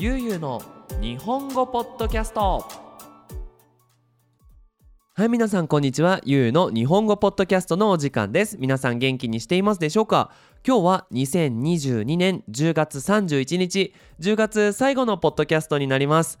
ゆうゆうの日本語ポッドキャスト。はい皆さんこんにちは。ゆうの日本語ポッドキャストのお時間です。皆さん元気にしていますでしょうか？今日は2022年10月31日。10月最後のポッドキャストになります。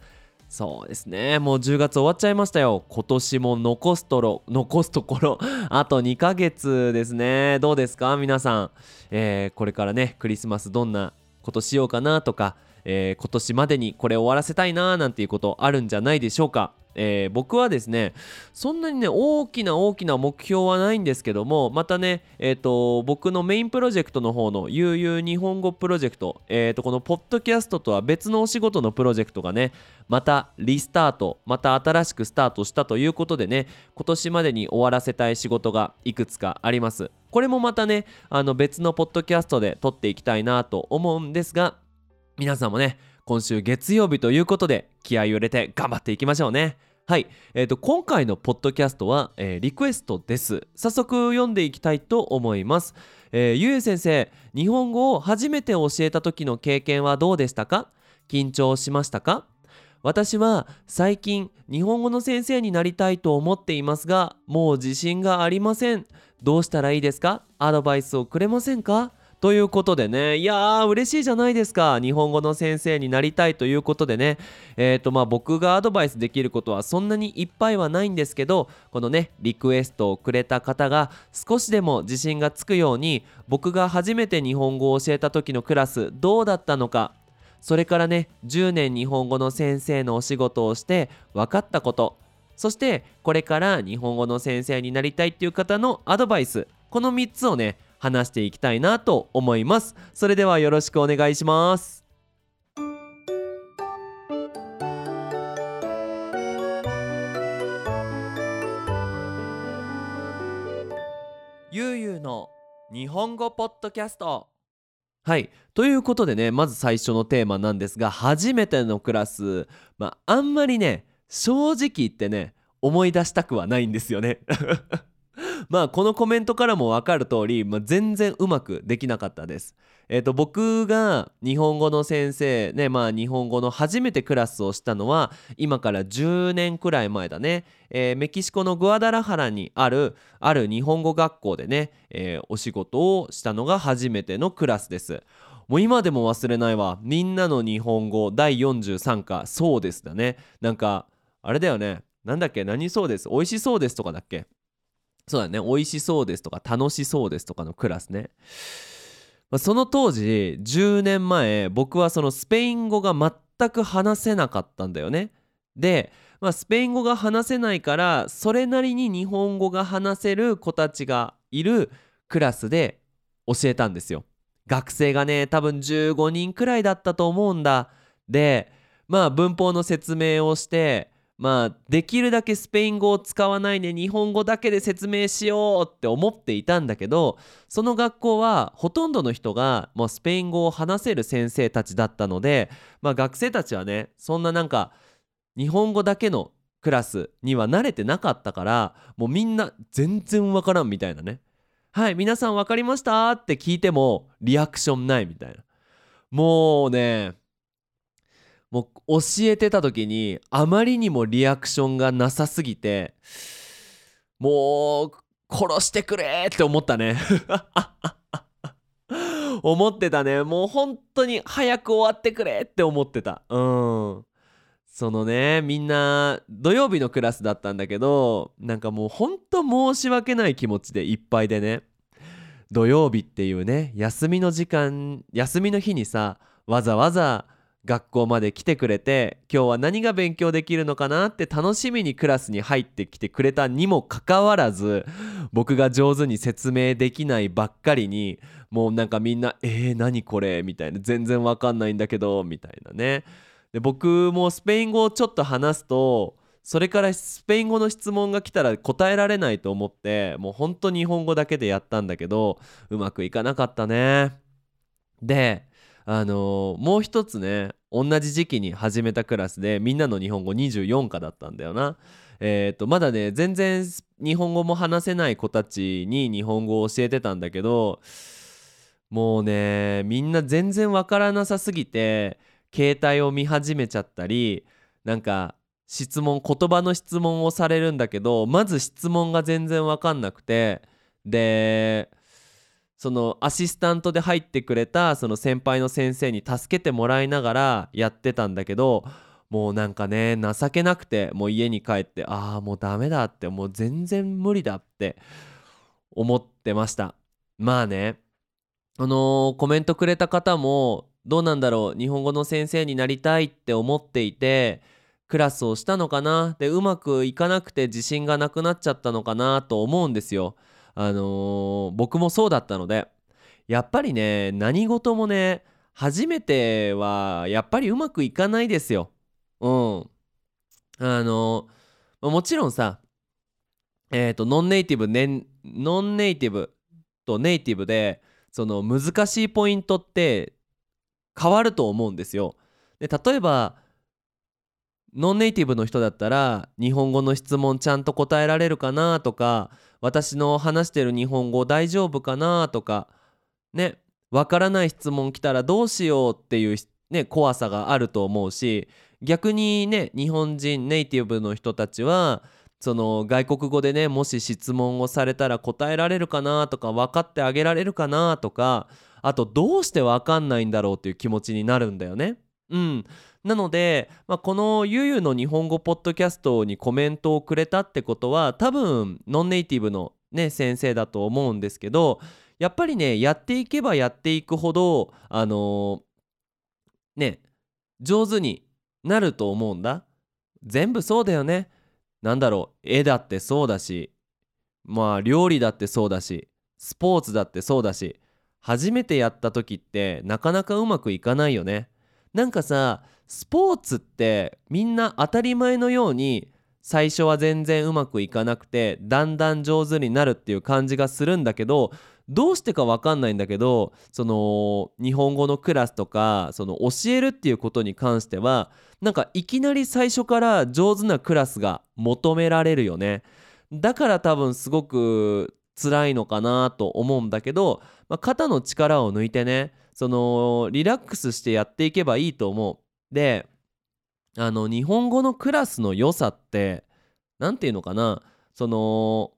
そうですね。もう10月終わっちゃいましたよ。今年も残すとろ残すところ。あと2ヶ月ですね。どうですか？皆さん、えー、これからねクリスマスどんなことしようかなとか。えー、今年までにこれ終わらせたいなーなんていうことあるんじゃないでしょうか。えー、僕はですねそんなにね大きな大きな目標はないんですけどもまたね、えーと、僕のメインプロジェクトの方の悠々日本語プロジェクト、えーと、このポッドキャストとは別のお仕事のプロジェクトがねまたリスタートまた新しくスタートしたということでね今年までに終わらせたい仕事がいくつかありますこれもまたねあの別のポッドキャストで撮っていきたいなと思うんですが皆さんもね今週月曜日ということで気合を入れて頑張っていきましょうね。はい、えーと、今回のポッドキャストは、えー、リクエストです。早速読んでいきたいと思います、えー、ゆう先生日本語を初めて教えた時の経験はどうでしたか？緊張しましたか？私は最近日本語の先生になりたいと思っていますがもう自信がありません。どうしたらいいですか？アドバイスをくれませんか？ということでね。いやー嬉しいじゃないですか。日本語の先生になりたいということでね。えっ、ー、とまあ僕がアドバイスできることはそんなにいっぱいはないんですけどこのねリクエストをくれた方が少しでも自信がつくように僕が初めて日本語を教えた時のクラスどうだったのか。それからね10年日本語の先生のお仕事をして分かったこと。そしてこれから日本語の先生になりたいっていう方のアドバイス。この3つをね話していきたいなと思います。それではよろしくお願いします。ゆうゆうの日本語ポッドキャスト。はい。ということでねまず最初のテーマなんですが初めてのクラスまああんまりね正直言ってね思い出したくはないんですよね。まあこのコメントからも分かる通り、まあ、全然うまくできなかったです。えっ、ー、と僕が日本語の先生ねまあ日本語の初めてクラスをしたのは今から10年くらい前だね、えー、メキシコのグアダラハラにあるある日本語学校でね、えー、お仕事をしたのが初めてのクラスです。もう今でも忘れないわ。みんなの日本語第43課そうですだね。なんかあれだよね。なんだっけ？何そうです？美味しそうですとかだっけ？そうだね。美味しそうですとか楽しそうですとかのクラスね、ま、その当時10年前僕はそのスペイン語が全く話せなかったんだよね。で、まあ、スペイン語が話せないからそれなりに日本語が話せる子たちがいるクラスで教えたんですよ。学生がね多分15人くらいだったと思うんだ。でまあ文法の説明をしてまあできるだけスペイン語を使わないで日本語だけで説明しようって思っていたんだけどその学校はほとんどの人がもうスペイン語を話せる先生たちだったので、まあ、学生たちはねそんななんか日本語だけのクラスには慣れてなかったからもうみんな全然わからんみたいなね。はい皆さん分かりましたって聞いてもリアクションないみたいな。もうねもう教えてた時にあまりにもリアクションがなさすぎてもう殺してくれって思ったね。思ってたね。もう本当に早く終わってくれって思ってた。うん。そのねみんな土曜日のクラスだったんだけどなんかもうほんと申し訳ない気持ちでいっぱいでね土曜日っていうね休みの時間休みの日にさわざわざ学校まで来てくれて今日は何が勉強できるのかなって楽しみにクラスに入ってきてくれたにもかかわらず僕が上手に説明できないばっかりにもうなんかみんな「えー、何これ?」みたいな。全然わかんないんだけどみたいなね。で僕もスペイン語をちょっと話すとそれからスペイン語の質問が来たら答えられないと思ってもうほんと日本語だけでやったんだけどうまくいかなかったね。であの、もう一つね同じ時期に始めたクラスでみんなの日本語24課だったんだよな。えーと、まだね全然日本語も話せない子たちに日本語を教えてたんだけどもうねみんな全然わからなさすぎて携帯を見始めちゃったりなんか質問言葉の質問をされるんだけどまず質問が全然分かんなくてでそのアシスタントで入ってくれたその先輩の先生に助けてもらいながらやってたんだけどもうなんかね情けなくてもう家に帰ってああもうダメだってもう全然無理だって思ってましたまあねあのーコメントくれた方もどうなんだろう日本語の先生になりたいって思っていてクラスをしたのかなでうまくいかなくて自信がなくなっちゃったのかなと思うんですよ。あのー僕もそうだったのでやっぱりね何事もね初めてはやっぱりうまくいかないですよ。うん。あのーもちろんさえっ、とノンネイティブ、ね、ノンネイティブとネイティブでその難しいポイントって変わると思うんですよ。で例えばノンネイティブの人だったら日本語の質問ちゃんと答えられるかなとか私の話してる日本語大丈夫かなとかねわからない質問来たらどうしようっていうね怖さがあると思うし逆にね日本人ネイティブの人たちはその外国語でねもし質問をされたら答えられるかなとか分かってあげられるかなとかあとどうして分かんないんだろうっていう気持ちになるんだよね。うん、なので、まあ、このゆゆの日本語ポッドキャストにコメントをくれたってことは多分ノンネイティブの、ね、先生だと思うんですけどやっぱりねやっていけばやっていくほどあのーね上手になると思うんだ。全部そうだよね。なんだろう絵だってそうだしまあ料理だってそうだしスポーツだってそうだし初めてやった時ってなかなかうまくいかないよね。なんかさスポーツってみんな当たり前のように最初は全然うまくいかなくてだんだん上手になるっていう感じがするんだけどどうしてか分かんないんだけどその日本語のクラスとかその教えるっていうことに関してはなんかいきなり最初から上手なクラスが求められるよね。だから多分すごく辛いのかなと思うんだけど、まあ、肩の力を抜いてねそのリラックスしてやっていけばいいと思う。であの日本語のクラスの良さって何て言うのかなその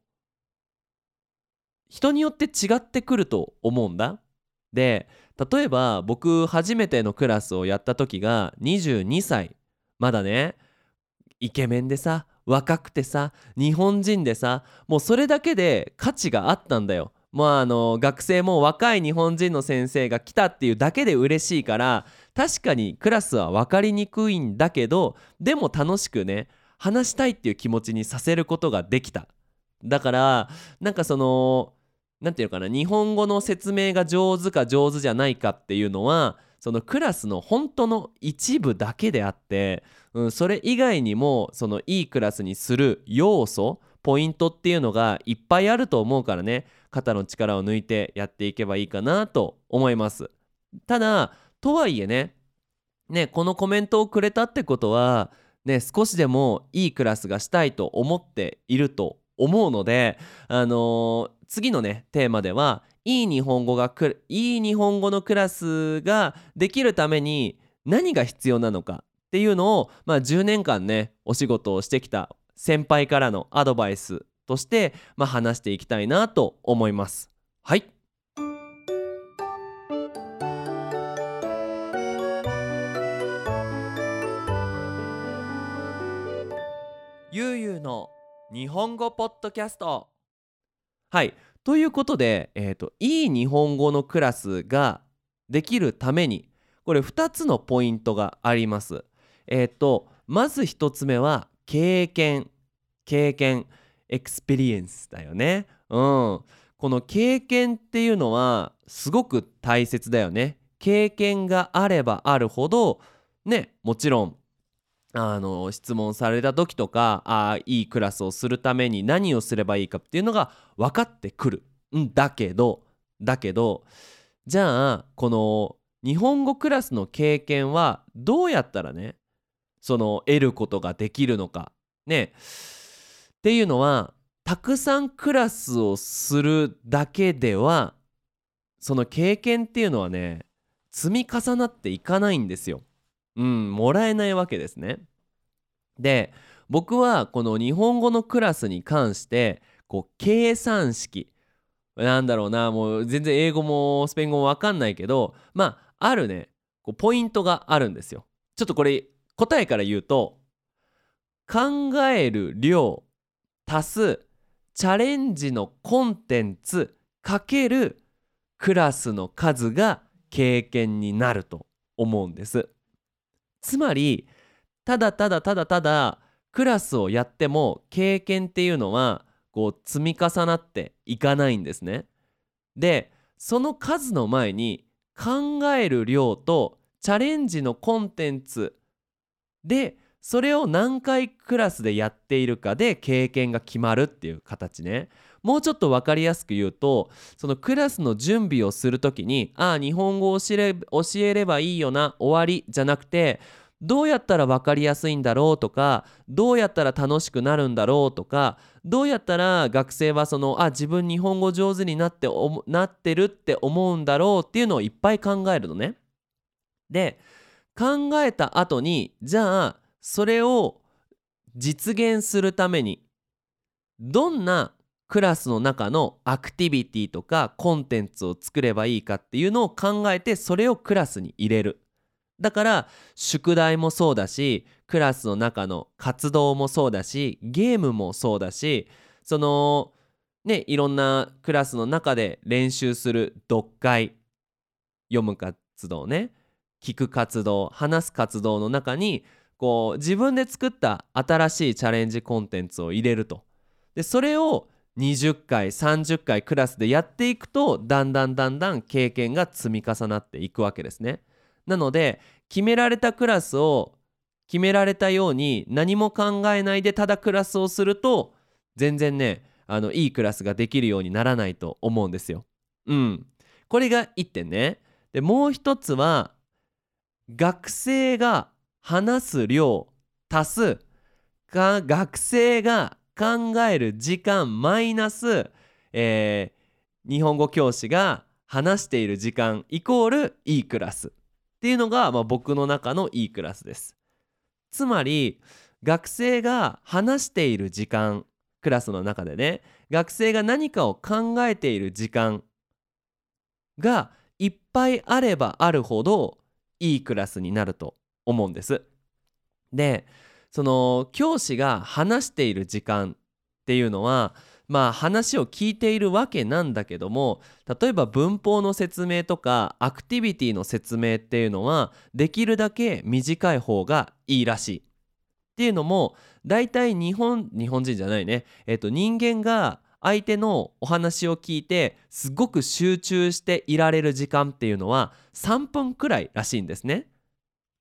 人によって違ってくると思うんだ。で例えば僕初めてのクラスをやった時が22歳まだねイケメンでさ若くてさ日本人でさもうそれだけで価値があったんだよ。まああの学生も若い日本人の先生が来たっていうだけで嬉しいから確かにクラスは分かりにくいんだけどでも楽しくね話したいっていう気持ちにさせることができた。だからなんかその何て言うのかな日本語の説明が上手か上手じゃないかっていうのはそのクラスの本当の一部だけであって、うん、それ以外にもそのいいクラスにする要素ポイントっていうのがいっぱいあると思うからね肩の力を抜いてやっていけばいいかなと思います。ただとはいえねねこのコメントをくれたってことはね少しでもいいクラスがしたいと思っていると思うのであのー次のねテーマではいい日本語がくいい日本語のクラスができるために何が必要なのかっていうのを、まあ、10年間ねお仕事をしてきた先輩からのアドバイスとして、まあ、話していきたいなと思います。はい日本語ポッドキャストはいということで、えーと、いい日本語のクラスができるためにこれ2つのポイントがあります。えっ、とまず1つ目は経験経験 experience だよね。うんこの経験っていうのはすごく大切だよね。経験があればあるほどねもちろんあの質問された時とかあいいクラスをするために何をすればいいかっていうのが分かってくる。んだけどだけどじゃあこの日本語クラスの経験はどうやったらねその得ることができるのか。ね。っていうのはたくさんクラスをするだけではその経験っていうのはね積み重なっていかないんですよ。うんもらえないわけですね。で僕はこの日本語のクラスに関してこう計算式なんだろうなもう全然英語もスペイン語も分かんないけどまああるねこうポイントがあるんですよ。ちょっとこれ答えから言うと考える量足すチャレンジのコンテンツかけるクラスの数が経験になると思うんです。つまりただただただただクラスをやっても経験っていうのはこう積み重なっていかないんですね。でその数の前に考える量とチャレンジのコンテンツでそれを何回クラスでやっているかで経験が決まるっていう形ねもうちょっと分かりやすく言うとそのクラスの準備をする時にああ日本語を教えればいいよな終わりじゃなくてどうやったら分かりやすいんだろうとかどうやったら楽しくなるんだろうとかどうやったら学生はそのあ自分日本語上手になってなってるって思うんだろうっていうのをいっぱい考えるのね。で考えた後にじゃあそれを実現するためにどんなクラスの中のアクティビティとかコンテンツを作ればいいかっていうのを考えてそれをクラスに入れる。だから宿題もそうだしクラスの中の活動もそうだしゲームもそうだしそのねいろんなクラスの中で練習する読解読む活動ね聞く活動話す活動の中にこう自分で作った新しいチャレンジコンテンツを入れるとでそれを20回30回クラスでやっていくとだんだんだんだん経験が積み重なっていくわけですねなので決められたクラスを決められたように何も考えないでただクラスをすると全然ねあのいいクラスができるようにならないと思うんですよ。うん。これが1点ね。でもう一つは学生が話す量足す。学生が考える時間マイナス、えー、日本語教師が話している時間イコールいいクラス。っていうのが、まあ、僕の中のいいクラスです。つまり学生が話している時間クラスの中でね学生が何かを考えている時間がいっぱいあればあるほどいいクラスになると。思うんです。でその教師が話している時間っていうのはまあ話を聞いているわけなんだけども例えば文法の説明とかアクティビティの説明っていうのはできるだけ短い方がいいらしい。っていうのも大体日本日本人じゃないね、えっと、人間が相手のお話を聞いてすごく集中していられる時間っていうのは3分くらいらしいんですね。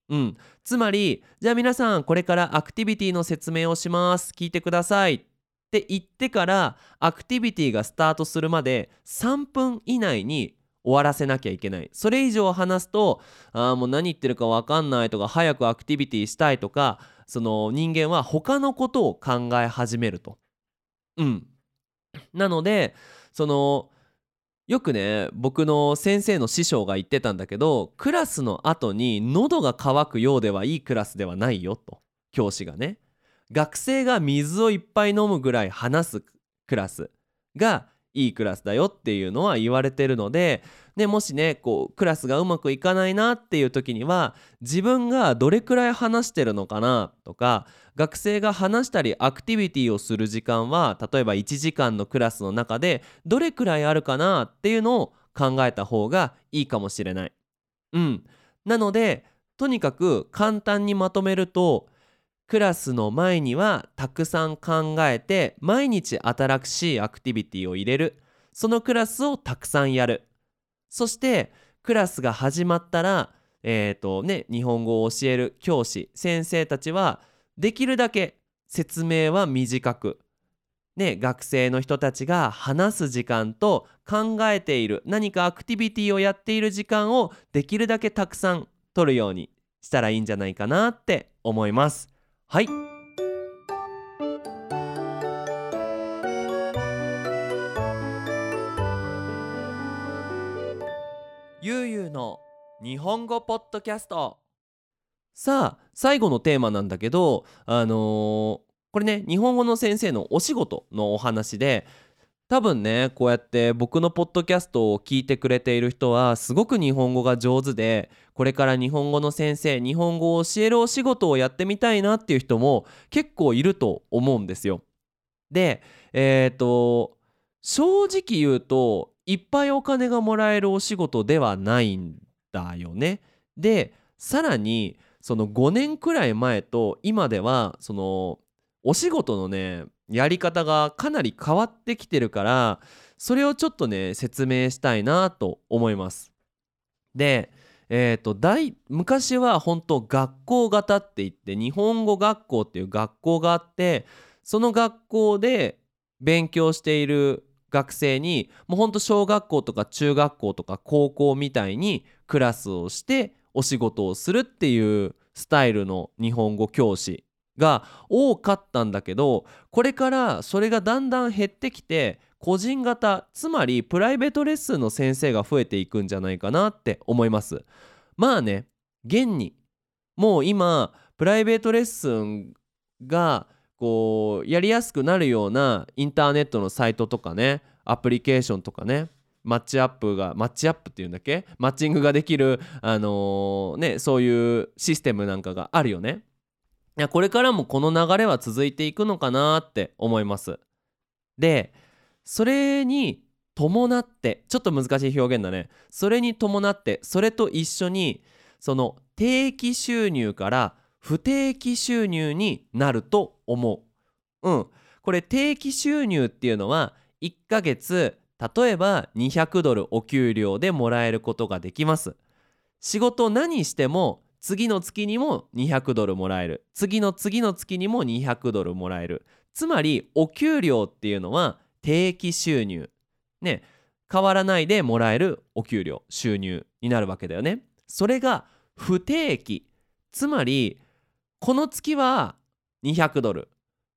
うん、つまりじゃあ皆さんこれからアクティビティの説明をします。聞いてください。って言ってからアクティビティがスタートするまで3分以内に終わらせなきゃいけない。それ以上話すとあもう何言ってるか分かんないとか早くアクティビティしたいとかその人間は他のことを考え始めると。うん。なのでそのよくね僕の先生の師匠が言ってたんだけどクラスの後に喉が渇くようではいいクラスではないよと教師がね。学生が水をいっぱい飲むぐらい話すクラスがいいクラスだよっていうのは言われてるのででもしねこうクラスがうまくいかないなっていう時には自分がどれくらい話してるのかなとか学生が話したりアクティビティをする時間は例えば1時間のクラスの中でどれくらいあるかなっていうのを考えた方がいいかもしれない。うん、なのでとにかく簡単にまとめるとクラスの前にはたくさん考えて毎日新しいアクティビティを入れる。そのクラスをたくさんやる。そしてクラスが始まったらえーとね、日本語を教える教師先生たちはできるだけ説明は短く、ね、学生の人たちが話す時間と考えている何かアクティビティをやっている時間をできるだけたくさん取るようにしたらいいんじゃないかなって思います。はい。ゆうゆうの日本語ポッドキャスト。さあ最後のテーマなんだけどあのーこれね日本語の先生のお仕事のお話で多分ねこうやって僕のポッドキャストを聞いてくれている人はすごく日本語が上手でこれから日本語の先生日本語を教えるお仕事をやってみたいなっていう人も結構いると思うんですよ。でえっ、と正直言うといっぱいお金がもらえるお仕事ではないんだよね。でさらにその5年くらい前と今ではそのお仕事のねやり方がかなり変わってきてるからそれをちょっとね説明したいなと思います。でえー、と大昔は本当学校型って言って日本語学校っていう学校があってその学校で勉強している学生にもうほんと小学校とか中学校とか高校みたいにクラスをしてお仕事をするっていうスタイルの日本語教師が多かったんだけどこれからそれがだんだん減ってきて個人型つまりプライベートレッスンの先生が増えていくんじゃないかなって思います。まあね現にもう今プライベートレッスンがこうやりやすくなるようなインターネットのサイトとかねアプリケーションとかねマッチアップがマッチアップっていうんだっけ？マッチングができるあのーねそういうシステムなんかがあるよね。いやこれからもこの流れは続いていくのかなって思います。でそれに伴ってちょっと難しい表現だね。それに伴ってそれと一緒にその定期収入から不定期収入になると思う。うん。これ定期収入っていうのは1ヶ月例えば200ドルお給料でもらえることができます。仕事何しても次の月にも200ドルもらえる。次の次の月にも200ドルもらえる。つまりお給料っていうのは定期収入。ね。変わらないでもらえるお給料収入になるわけだよね。それが不定期。つまりこの月は200ドル。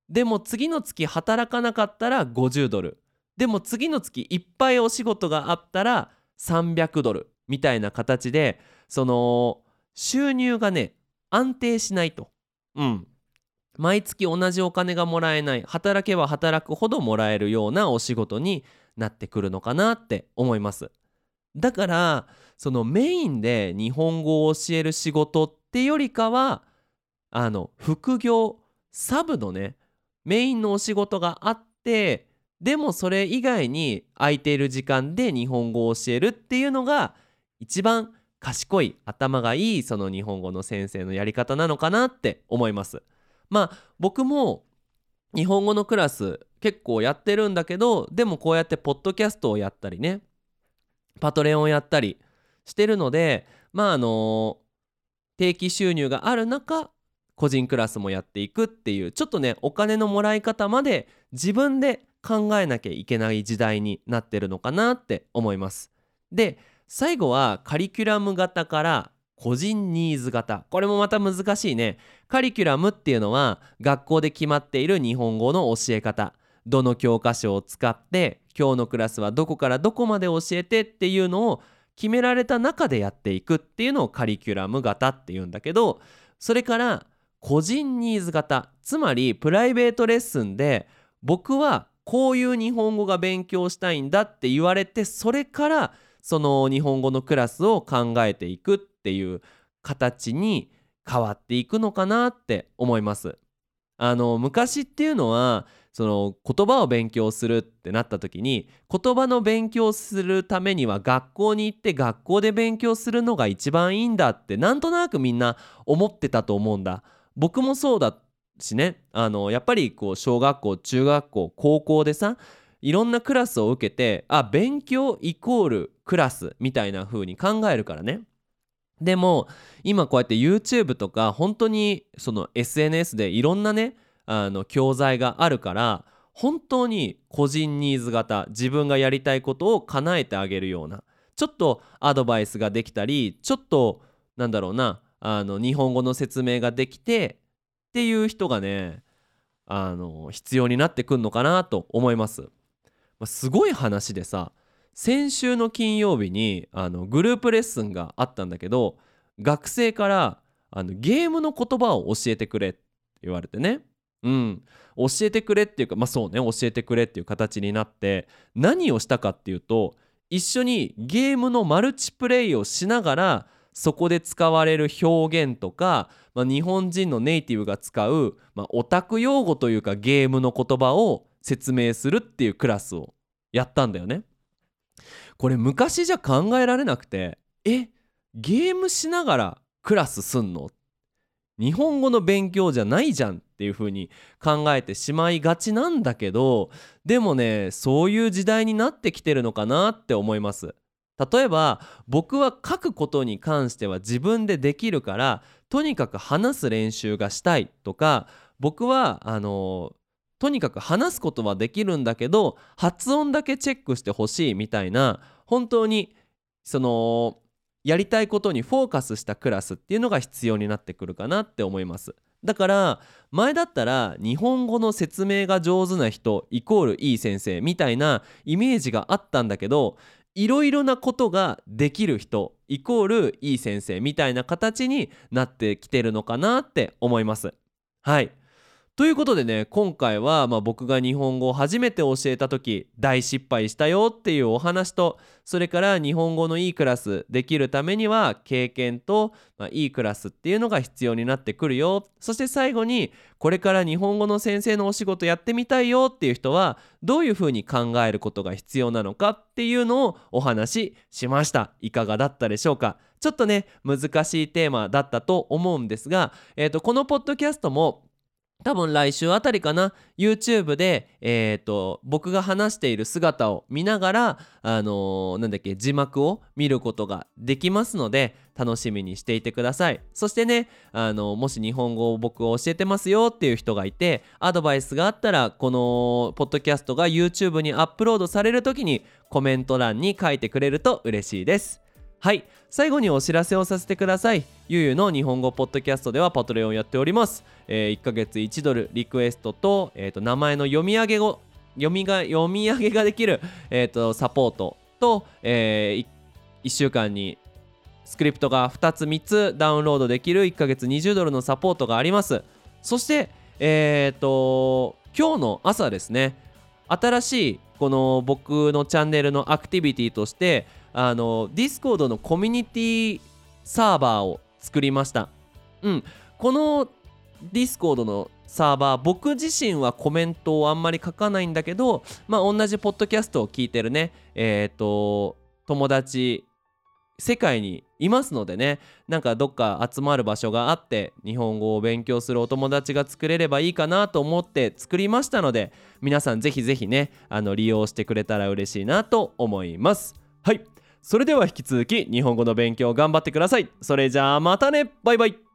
でも次の月働かなかったら50ドル。でも次の月いっぱいお仕事があったら300ドルみたいな形でその収入がね安定しないと。うん。毎月同じお金がもらえない。働けば働くほどもらえるようなお仕事になってくるのかなって思います。だからそのメインで日本語を教える仕事ってよりかはあの副業サブのねメインのお仕事があってでもそれ以外に空いている時間で日本語を教えるっていうのが一番賢い頭がいいその日本語の先生のやり方なのかなって思います。まあ僕も日本語のクラス結構やってるんだけどでもこうやってポッドキャストをやったりねパトレオンをやったりしてるのでまああの定期収入がある中個人クラスもやっていくっていうちょっとねお金のもらい方まで自分で考えなきゃいけない時代になってるのかなって思います。で最後はカリキュラム型から個人ニーズ型。これもまた難しいね。カリキュラムっていうのは学校で決まっている日本語の教え方。どの教科書を使って今日のクラスはどこからどこまで教えてっていうのを決められた中でやっていくっていうのをカリキュラム型っていうんだけどそれから個人ニーズ型。つまりプライベートレッスンで僕はこういう日本語が勉強したいんだって言われてそれからその日本語のクラスを考えていくっていう形に変わっていくのかなって思います。あの昔っていうのはその言葉を勉強するってなった時に言葉の勉強するためには学校に行って学校で勉強するのが一番いいんだってなんとなくみんな思ってたと思うんだ。僕もそうだしねあのやっぱりこう小学校中学校高校でさいろんなクラスを受けてあ勉強イコールクラスみたいな風に考えるからねでも今こうやって YouTube とか本当にその SNS でいろんなねあの教材があるから本当に個人ニーズ型自分がやりたいことを叶えてあげるようなちょっとアドバイスができたりちょっとなんだろうなあの日本語の説明ができてっていう人がねあの必要になってくんのかなと思います。ますごい話でさ先週の金曜日にあのグループレッスンがあったんだけど学生からあのゲームの言葉を教えてくれって言われてねうん教えてくれっていうかまあそうね教えてくれっていう形になって何をしたかっていうと一緒にゲームのマルチプレイをしながらそこで使われる表現とか、まあ、日本人のネイティブが使う、まあ、オタク用語というかゲームの言葉を説明するっていうクラスをやったんだよね。これ昔じゃ考えられなくてえゲームしながらクラスすんの？日本語の勉強じゃないじゃんっていう風に考えてしまいがちなんだけどでもねそういう時代になってきてるのかなって思います。例えば僕は書くことに関しては自分でできるからとにかく話す練習がしたいとか僕はあのとにかく話すことはできるんだけど発音だけチェックしてほしいみたいな本当にそのやりたいことにフォーカスしたクラスっていうのが必要になってくるかなって思います。だから前だったら日本語の説明が上手な人イコールいい先生みたいなイメージがあったんだけどいろいろなことができる人イコールいい先生みたいな形になってきてるのかなって思います。はい。ということでね今回はま僕が日本語を初めて教えた時大失敗したよっていうお話とそれから日本語のいいクラスできるためには経験と、ま、いいクラスっていうのが必要になってくるよ。そして最後にこれから日本語の先生のお仕事やってみたいよっていう人はどういうふうに考えることが必要なのかっていうのをお話ししました。いかがだったでしょうか。ちょっとね難しいテーマだったと思うんですが、えーとこのポッドキャストも多分来週あたりかな。YouTube で、えーと、僕が話している姿を見ながら、あのー、なんだっけ字幕を見ることができますので楽しみにしていてください。そしてね、あのー、もし日本語を僕を教えてますよっていう人がいてアドバイスがあったらこのポッドキャストが YouTube にアップロードされる時にコメント欄に書いてくれると嬉しいです。はい。最後にお知らせをさせてください。ゆうゆうの日本語ポッドキャストではパトレオンやっております、えー、1ヶ月1ドルリクエストと,、えーと、名前の読み上げ読みが読み上げができる、えーと、サポートと、えー、1週間にスクリプトが2つ3つダウンロードできる1ヶ月20ドルのサポートがあります。そしてえ、ー、と今日の朝ですね。新しいこの僕のチャンネルのアクティビティとしてあの Discord のコミュニティサーバーを作りました。うん。この Discord のサーバー僕自身はコメントをあんまり書かないんだけどまあ同じポッドキャストを聞いてるね。えっ、ー、と友達世界にいますのでね。なんかどっか集まる場所があって日本語を勉強するお友達が作れればいいかなと思って作りましたので皆さんぜひぜひねあの利用してくれたら嬉しいなと思います。はい。それでは引き続き日本語の勉強頑張ってください。それじゃあまたね。バイバイ。